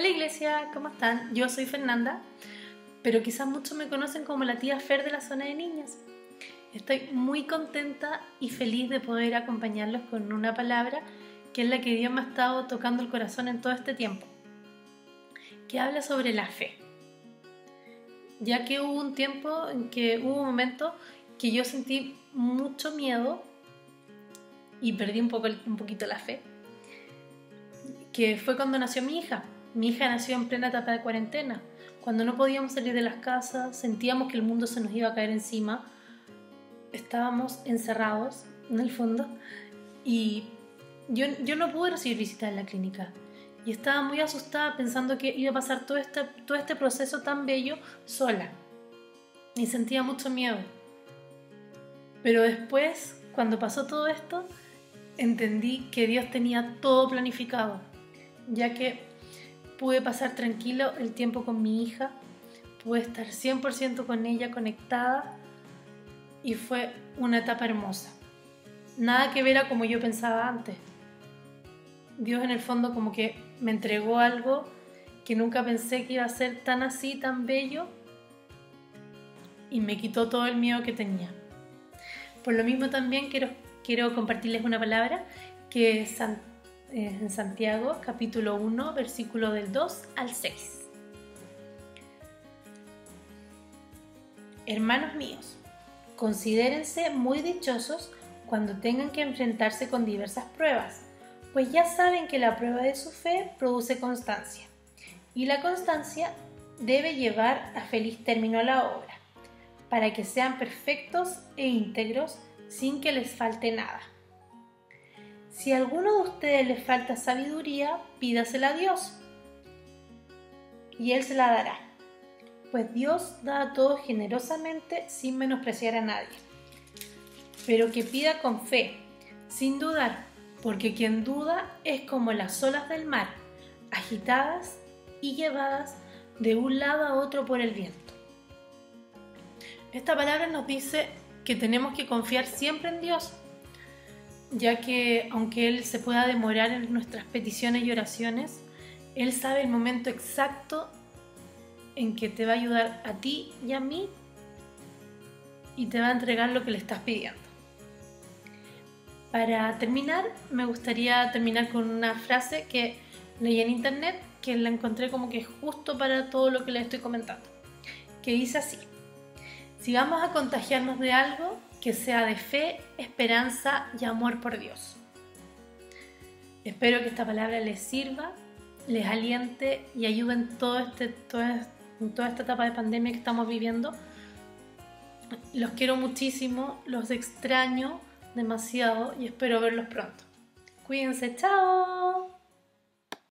Hola iglesia, ¿cómo están? Yo soy Fernanda, pero quizás muchos me conocen como la tía Fer de la zona de niñas. Estoy muy contenta y feliz de poder acompañarlos con una palabra que es la que Dios me ha estado tocando el corazón en todo este tiempo, que habla sobre la fe. Ya que hubo un tiempo en que hubo un momento que yo sentí mucho miedo y perdí un, poco, un poquito la fe, que fue cuando nació mi hija. Mi hija nació en plena etapa de cuarentena, cuando no podíamos salir de las casas, sentíamos que el mundo se nos iba a caer encima, estábamos encerrados en el fondo y yo, yo no pude recibir visita en la clínica. Y estaba muy asustada pensando que iba a pasar todo este, todo este proceso tan bello sola. Y sentía mucho miedo. Pero después, cuando pasó todo esto, entendí que Dios tenía todo planificado, ya que pude pasar tranquilo el tiempo con mi hija, pude estar 100% con ella conectada y fue una etapa hermosa. Nada que ver a como yo pensaba antes. Dios en el fondo como que me entregó algo que nunca pensé que iba a ser tan así, tan bello y me quitó todo el miedo que tenía. Por lo mismo también quiero, quiero compartirles una palabra que en Santiago capítulo 1 versículo del 2 al 6. Hermanos míos, considérense muy dichosos cuando tengan que enfrentarse con diversas pruebas, pues ya saben que la prueba de su fe produce constancia, y la constancia debe llevar a feliz término la obra, para que sean perfectos e íntegros sin que les falte nada. Si a alguno de ustedes les falta sabiduría, pídasela a Dios y Él se la dará, pues Dios da a todos generosamente sin menospreciar a nadie. Pero que pida con fe, sin dudar, porque quien duda es como las olas del mar, agitadas y llevadas de un lado a otro por el viento. Esta palabra nos dice que tenemos que confiar siempre en Dios ya que aunque Él se pueda demorar en nuestras peticiones y oraciones, Él sabe el momento exacto en que te va a ayudar a ti y a mí y te va a entregar lo que le estás pidiendo. Para terminar, me gustaría terminar con una frase que leí en internet que la encontré como que justo para todo lo que le estoy comentando, que dice así, si vamos a contagiarnos de algo, que sea de fe, esperanza y amor por Dios. Espero que esta palabra les sirva, les aliente y ayude en, todo este, toda, en toda esta etapa de pandemia que estamos viviendo. Los quiero muchísimo, los extraño demasiado y espero verlos pronto. Cuídense, chao.